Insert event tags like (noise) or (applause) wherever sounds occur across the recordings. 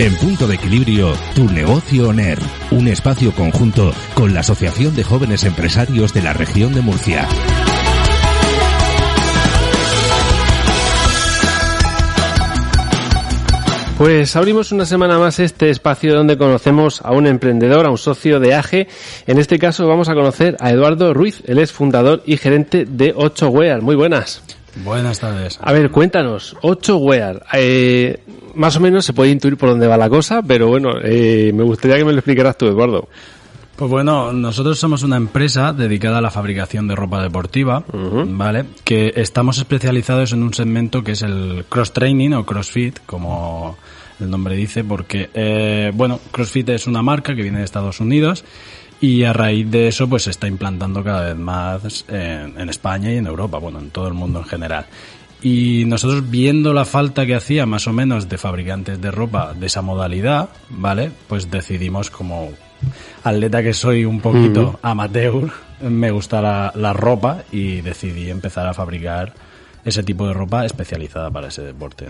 En punto de equilibrio, tu negocio ONER, un espacio conjunto con la Asociación de Jóvenes Empresarios de la región de Murcia. Pues abrimos una semana más este espacio donde conocemos a un emprendedor, a un socio de AGE. En este caso vamos a conocer a Eduardo Ruiz, él es fundador y gerente de 8Wear. Muy buenas. Buenas tardes. A ver, cuéntanos, 8Wear. Eh, más o menos se puede intuir por dónde va la cosa, pero bueno, eh, me gustaría que me lo explicaras tú, Eduardo. Pues bueno, nosotros somos una empresa dedicada a la fabricación de ropa deportiva, ¿vale? Que estamos especializados en un segmento que es el cross training o crossfit, como el nombre dice, porque, eh, bueno, CrossFit es una marca que viene de Estados Unidos y a raíz de eso pues se está implantando cada vez más en, en España y en Europa, bueno, en todo el mundo en general. Y nosotros viendo la falta que hacía más o menos de fabricantes de ropa de esa modalidad, ¿vale? Pues decidimos como atleta que soy un poquito amateur, me gusta la, la ropa y decidí empezar a fabricar ese tipo de ropa especializada para ese deporte.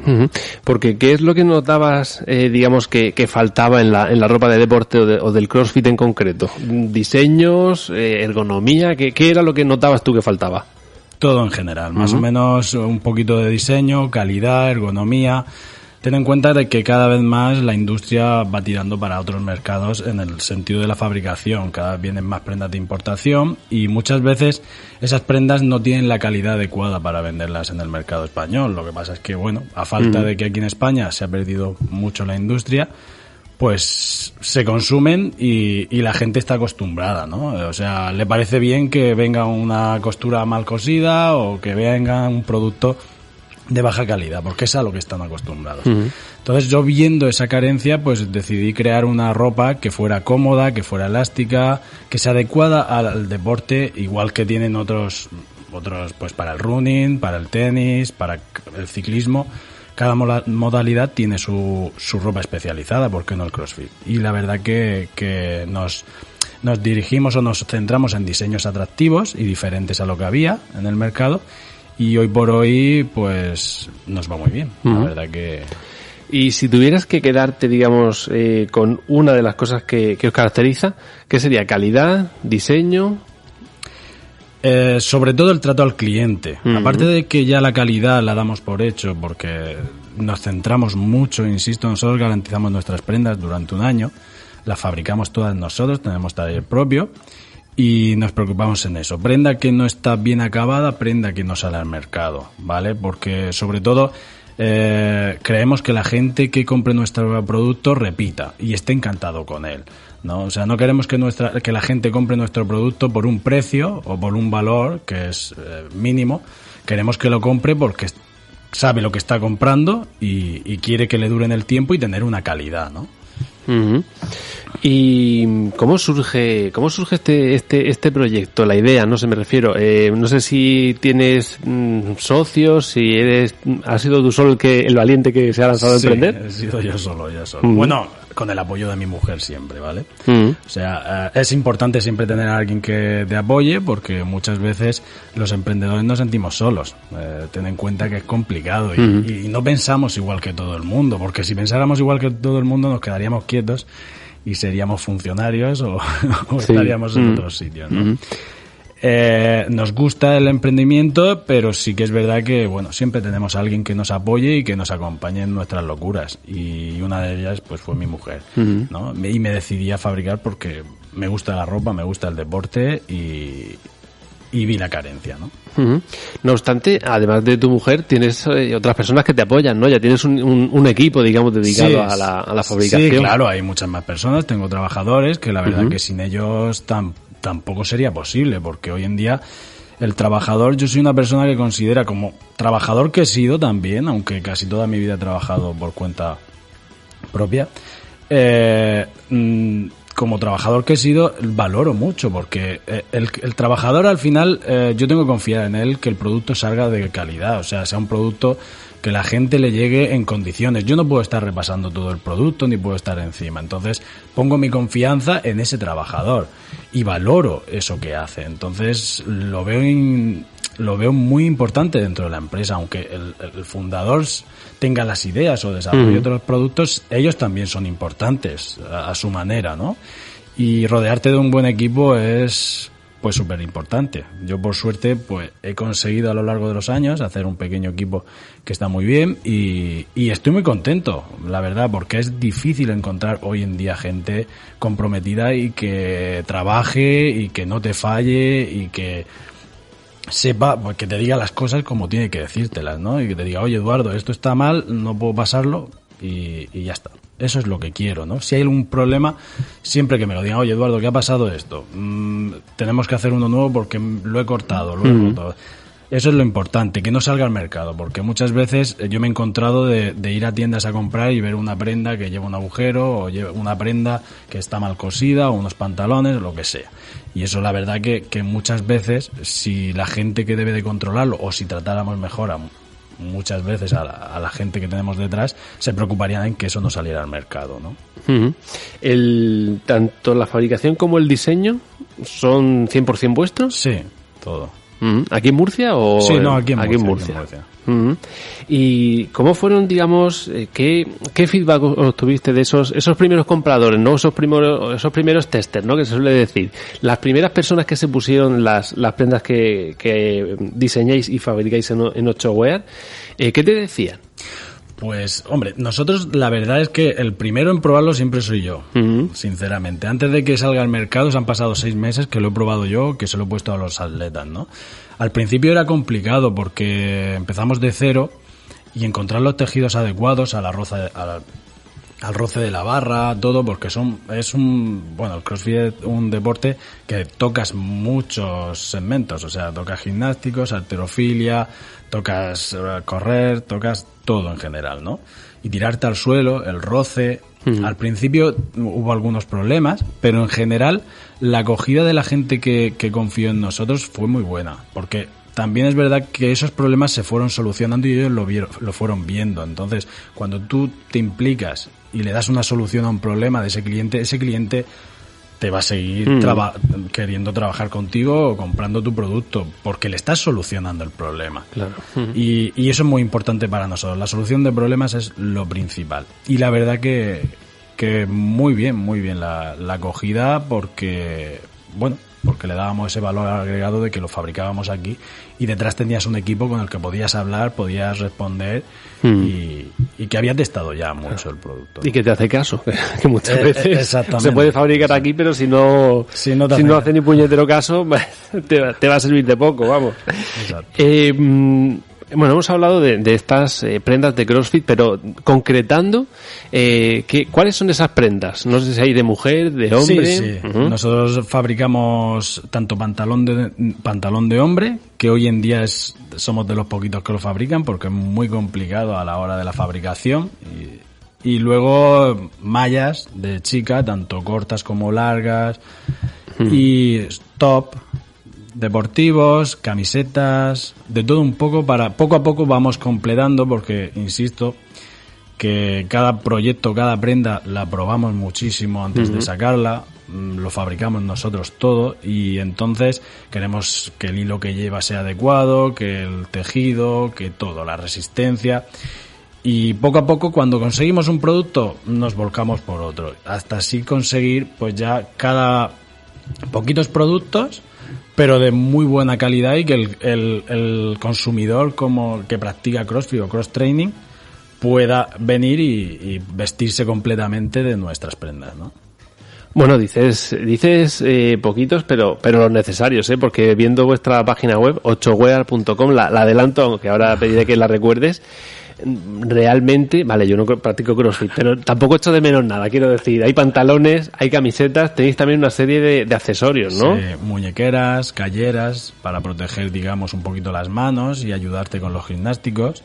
Porque, ¿qué es lo que notabas, eh, digamos, que, que faltaba en la, en la ropa de deporte o, de- o del CrossFit en concreto? ¿Diseños, eh, ergonomía? ¿qué, ¿Qué era lo que notabas tú que faltaba? Todo en general, más o menos un poquito de diseño, calidad, ergonomía. Ten en cuenta de que cada vez más la industria va tirando para otros mercados en el sentido de la fabricación. Cada vez vienen más prendas de importación y muchas veces esas prendas no tienen la calidad adecuada para venderlas en el mercado español. Lo que pasa es que, bueno, a falta de que aquí en España se ha perdido mucho la industria, pues se consumen y, y la gente está acostumbrada, ¿no? O sea, le parece bien que venga una costura mal cosida o que venga un producto de baja calidad, porque es a lo que están acostumbrados. Entonces yo viendo esa carencia, pues decidí crear una ropa que fuera cómoda, que fuera elástica, que se adecuada al, al deporte, igual que tienen otros, otros, pues para el running, para el tenis, para el ciclismo. Cada modalidad tiene su, su ropa especializada, ¿por qué no el CrossFit? Y la verdad que, que nos, nos dirigimos o nos centramos en diseños atractivos y diferentes a lo que había en el mercado. Y hoy por hoy, pues, nos va muy bien. La verdad que... Y si tuvieras que quedarte, digamos, eh, con una de las cosas que, que os caracteriza, ¿qué sería? ¿Calidad? ¿Diseño? Eh, sobre todo el trato al cliente. Aparte de que ya la calidad la damos por hecho porque nos centramos mucho, insisto, nosotros garantizamos nuestras prendas durante un año, las fabricamos todas nosotros, tenemos taller propio y nos preocupamos en eso. Prenda que no está bien acabada, prenda que no sale al mercado, ¿vale? Porque sobre todo eh, creemos que la gente que compre nuestro producto repita y esté encantado con él. ¿No? O sea, no queremos que, nuestra, que la gente compre nuestro producto por un precio o por un valor que es eh, mínimo. Queremos que lo compre porque sabe lo que está comprando y, y quiere que le dure en el tiempo y tener una calidad, ¿no? Ujú. ¿Y cómo surge, cómo surge este, este, este proyecto, la idea? No sé, me refiero. Eh, no sé si tienes mm, socios, si eres, has sido tú solo el que, el valiente que se ha lanzado a emprender. he sido yo solo, yo solo. Bueno, con el apoyo de mi mujer siempre, ¿vale? Ujú. O sea, eh, es importante siempre tener a alguien que te apoye porque muchas veces los emprendedores nos sentimos solos. Eh, ten en cuenta que es complicado y, y no pensamos igual que todo el mundo, porque si pensáramos igual que todo el mundo nos quedaríamos quietos y seríamos funcionarios o, (laughs) o Sí. estaríamos en Mm. otros sitios, ¿no? Eh, nos gusta el emprendimiento, pero sí que es verdad que, bueno, siempre tenemos a alguien que nos apoye y que nos acompañe en nuestras locuras. Y una de ellas, pues, fue mi mujer, ¿no? Me- Y me decidí a fabricar porque me gusta la ropa, me gusta el deporte y, y vi la carencia, ¿no? No obstante, además de tu mujer, tienes eh, otras personas que te apoyan, ¿no? Ya tienes un, un- un equipo, digamos, dedicado Sí, a, la, a la fabricación. Sí, claro, hay muchas más personas, tengo trabajadores que la verdad que sin ellos tam- tampoco sería posible, porque hoy en día el trabajador, yo soy una persona que considera como trabajador que he sido también, aunque casi toda mi vida he trabajado por cuenta propia, eh, mm, como trabajador que he sido, valoro mucho porque eh, el, el trabajador al final eh, yo tengo que confiar en él que el producto salga de calidad, o sea, sea un producto que la gente le llegue en condiciones. Yo no puedo estar repasando todo el producto ni puedo estar encima. Entonces pongo mi confianza en ese trabajador y valoro eso que hace. Entonces lo veo in- lo veo muy importante dentro de la empresa, aunque el, el fundador tenga las ideas o desarrolle otros productos, ellos también son importantes a, a su manera, ¿no? Y rodearte de un buen equipo es pues súper importante. Yo por suerte pues he conseguido a lo largo de los años hacer un pequeño equipo que está muy bien y, estoy muy contento, la verdad, porque es difícil encontrar hoy en día gente comprometida y que trabaje y que no te falle y que sepa, pues, que te diga las cosas como tiene que decírtelas, ¿no? Y que te diga, oye Eduardo, esto está mal, no puedo pasarlo y ya está. Eso es lo que quiero, ¿no? Si hay algún problema, siempre que me lo digan, oye Eduardo, ¿qué ha pasado esto? Mm, tenemos que hacer uno nuevo porque lo he cortado, lo he cortado. Eso es lo importante, que no salga al mercado, porque muchas veces eh, yo me he encontrado de, de, ir a tiendas a comprar y ver una prenda que lleva un agujero o lleva una prenda que está mal cosida o unos pantalones o lo que sea. Y eso la verdad que, que muchas veces, si la gente que debe de controlarlo o si tratáramos mejor a muchas veces a la, a la, gente que tenemos detrás se preocuparían en que eso no saliera al mercado, ¿no? Uh -huh. el, tanto la fabricación como el diseño son 100% vuestros? Sí, todo. ¿Aquí en Murcia o? Sí, no, aquí en aquí Murcia. En Murcia. ¿Y cómo fueron, digamos, eh, qué, qué feedback obtuviste de esos, esos primeros compradores, no esos primeros, esos primeros testers, ¿no? Que se suele decir. Las primeras personas que se pusieron las, las prendas que, que diseñáis y fabricáis en, en 8Wear, eh, ¿qué te decían? Pues, hombre, nosotros la verdad es que el primero en probarlo siempre soy yo, uh -huh. sinceramente. Antes de que salga al mercado, se han pasado seis meses que lo he probado yo, que se lo he puesto a los atletas, ¿no? Al principio era complicado porque empezamos de cero y encontrar los tejidos adecuados a la roza, al, al roce de la barra, todo, porque son, es un, bueno, el CrossFit es un deporte que tocas muchos segmentos, o sea, tocas gimnásticos, alterofilia, tocas correr, tocas todo en general, ¿no? Y tirarte al suelo, el roce. Al principio hubo algunos problemas, pero en general la acogida de la gente que, que confió en nosotros fue muy buena, porque también es verdad que esos problemas se fueron solucionando y ellos lo, vieron, lo fueron viendo. Entonces, cuando tú te implicas y le das una solución a un problema de ese cliente, ese cliente te va a seguir mm. traba queriendo trabajar contigo o comprando tu producto porque le estás solucionando el problema. Claro. Y, y, eso es muy importante para nosotros. La solución de problemas es lo principal. Y la verdad que, que muy bien, muy bien la, la acogida porque, bueno, porque le dábamos ese valor agregado de que lo fabricábamos aquí y detrás tenías un equipo con el que podías hablar, podías responder mm. y, y, que había testado ya mucho el producto. Y que te hace caso, (laughs) que muchas eh, veces se puede fabricar aquí, pero si no, si no, si no hace ni puñetero caso, (laughs) te, te, va a servir de poco, vamos. Eh, bueno, hemos hablado de, de estas eh, prendas de CrossFit, pero concretando, eh, ¿qué, ¿cuáles son esas prendas? No sé si hay de mujer, de hombre. Sí, sí. Uh -huh. Nosotros fabricamos tanto pantalón de, pantalón de hombre, que hoy en día es, somos de los poquitos que lo fabrican, porque es muy complicado a la hora de la fabricación. Y, y luego mallas de chica, tanto cortas como largas. Uh -huh. Y top, deportivos, camisetas, de todo un poco para poco a poco vamos completando porque insisto que cada proyecto, cada prenda la probamos muchísimo antes uh -huh. de sacarla, mm, lo fabricamos nosotros todo y entonces queremos que el hilo que lleva sea adecuado, que el tejido, que todo, la resistencia y poco a poco cuando conseguimos un producto nos volcamos por otro, hasta así conseguir pues ya cada poquitos productos pero de muy buena calidad y que el, el, el, consumidor como que practica CrossFit o cross training pueda venir y, vestirse completamente de nuestras prendas, ¿no? Bueno, dices, dices eh, poquitos, pero, pero los necesarios, ¿eh? porque viendo vuestra página web, 8wear.com, la, la adelanto, aunque ahora pediré que la recuerdes, realmente, vale, yo no practico crossfit, pero tampoco echo de menos nada, quiero decir, hay pantalones, hay camisetas, tenéis también una serie de, de accesorios, ¿no? Muñequeras, calleras, para proteger, digamos, un poquito las manos y ayudarte con los gimnásticos.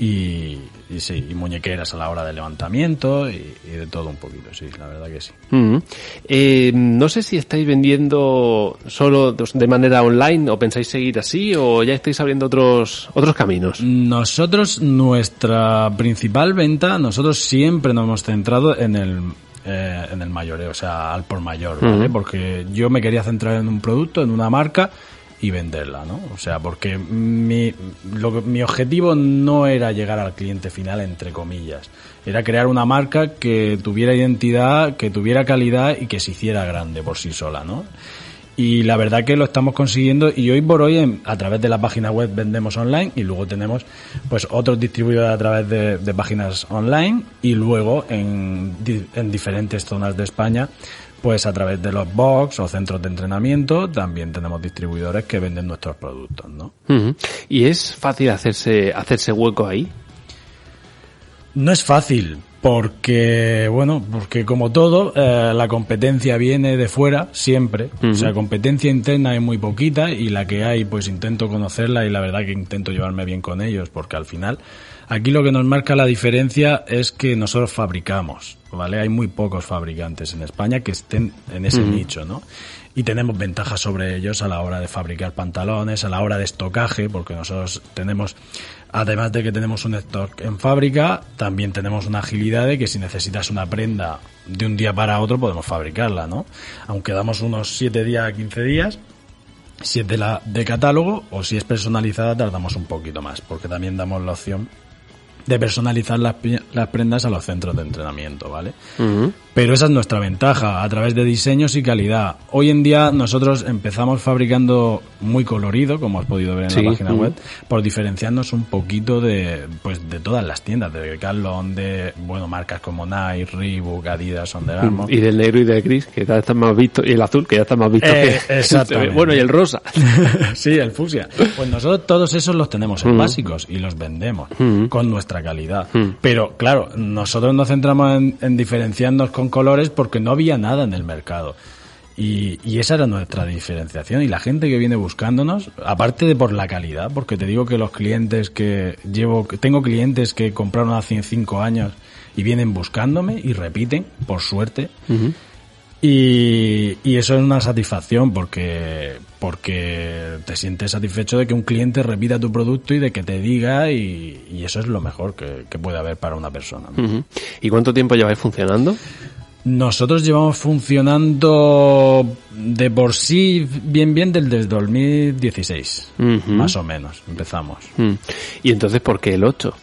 Y, y, sí, y muñequeras a la hora del levantamiento y, y, de todo un poquito, sí, la verdad que sí. Uh -huh. eh, no sé si estáis vendiendo solo de manera online o pensáis seguir así o ya estáis abriendo otros, otros caminos. Nosotros, nuestra principal venta, nosotros siempre nos hemos centrado en el, eh, en el mayoreo, o sea, al por mayor, ¿vale? Uh -huh. Porque yo me quería centrar en un producto, en una marca y venderla, ¿no? O sea, porque mi, lo, mi objetivo no era llegar al cliente final, entre comillas. Era crear una marca que tuviera identidad, que tuviera calidad y que se hiciera grande por sí sola, ¿no? Y la verdad que lo estamos consiguiendo y hoy por hoy a través de la página web vendemos online y luego tenemos pues otros distribuidores a través de, páginas online y luego en, en diferentes zonas de España pues a través de los box o centros de entrenamiento también tenemos distribuidores que venden nuestros productos, ¿no? ¿Y es fácil hacerse, hacerse hueco ahí? No es fácil, porque, bueno, porque como todo, eh, la competencia viene de fuera, siempre. O sea, competencia interna es muy poquita y la que hay, pues intento conocerla y la verdad que intento llevarme bien con ellos, porque al final, aquí lo que nos marca la diferencia es que nosotros fabricamos, ¿vale? Hay muy pocos fabricantes en España que estén en ese nicho, ¿no? Y tenemos ventajas sobre ellos a la hora de fabricar pantalones, a la hora de estocaje, porque nosotros tenemos Además de que tenemos un stock en fábrica, también tenemos una agilidad de que si necesitas una prenda de un día para otro podemos fabricarla, ¿no? Aunque damos unos 7 días a 15 días, si es de, la, de catálogo o si es personalizada tardamos un poquito más, porque también damos la opción de personalizar las, las prendas a los centros de entrenamiento, ¿vale? Pero esa es nuestra ventaja, a través de diseños y calidad. Hoy en día nosotros empezamos fabricando muy colorido, como has podido ver en la página web, por diferenciarnos un poquito de, pues, de todas las tiendas, de Decathlon, de, bueno, marcas como Nike, Reebok, Adidas, Under Armour. Y del negro y del gris, que ya está más visto, y el azul, que ya está más visto eh, que... (laughs) bueno, y el rosa. (laughs) sí, el fusia. Pues nosotros todos esos los tenemos en básicos y los vendemos con nuestra calidad. Pero, claro, nosotros nos centramos en, en diferenciarnos con colores porque no había nada en el mercado. Y, y, esa era nuestra diferenciación. Y la gente que viene buscándonos, aparte de por la calidad, porque te digo que los clientes que llevo, tengo clientes que compraron hace cinco años y vienen buscándome y repiten, por suerte. y, y, eso es una satisfacción porque, porque te sientes satisfecho de que un cliente repita tu producto y de que te diga y, y eso es lo mejor que, que, puede haber para una persona. ¿Y cuánto tiempo lleváis funcionando? Nosotros llevamos funcionando de por sí bien bien desde 2016, más o menos, empezamos. ¿Y entonces por qué el 8?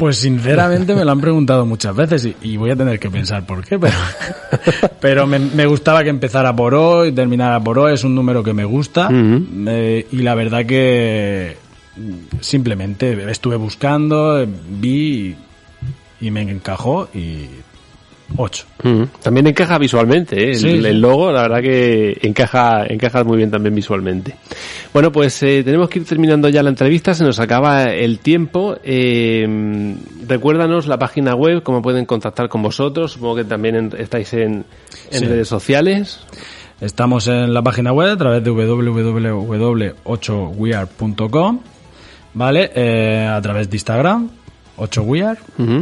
Pues sinceramente me lo han preguntado muchas veces y, voy a tener que pensar por qué, pero, (laughs) pero me, gustaba que empezara por hoy y terminara por hoy, es un número que me gusta eh, y la verdad que simplemente estuve buscando, vi y me encajó y 8. Mm. También encaja visualmente, ¿eh? el, logo, la verdad que encaja, encaja muy bien también visualmente. Bueno, pues eh, tenemos que ir terminando ya la entrevista, se nos acaba el tiempo. Eh, recuérdanos la página web, cómo pueden contactar con vosotros, supongo que también estáis en, redes sociales. Estamos en la página web a través de www.8wear.com, ¿vale? Eh, a través de Instagram, 8wear,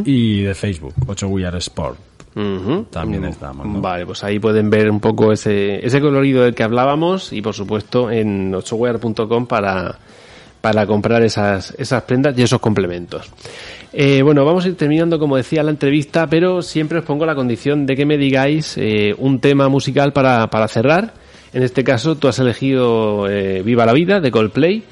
y de Facebook, 8wear Sport. También estamos. Vale, pues ahí pueden ver un poco ese, ese colorido del que hablábamos y por supuesto en 8wear.com para, para comprar esas, esas prendas y esos complementos. Eh, bueno, vamos a ir terminando, como decía, la entrevista, pero siempre os pongo la condición de que me digáis eh, un tema musical para, para cerrar. En este caso, tú has elegido eh, Viva la Vida de Coldplay.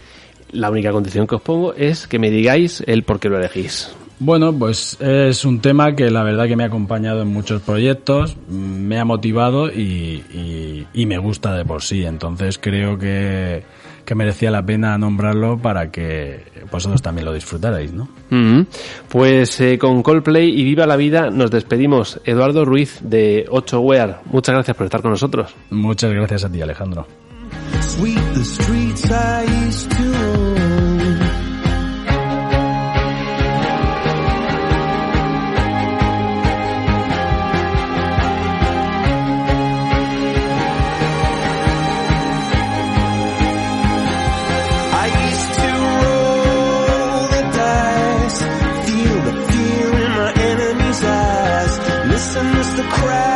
La única condición que os pongo es que me digáis el por qué lo elegís. Bueno, pues es un tema que la verdad que me ha acompañado en muchos proyectos, me ha motivado y, me gusta de por sí. Entonces creo que, merecía la pena nombrarlo para que vosotros también lo disfrutarais, ¿no? Pues eh, con Coldplay y Viva la Vida nos despedimos. Eduardo Ruiz de 8 Wear, muchas gracias por estar con nosotros. Muchas gracias a ti, Alejandro. crowd.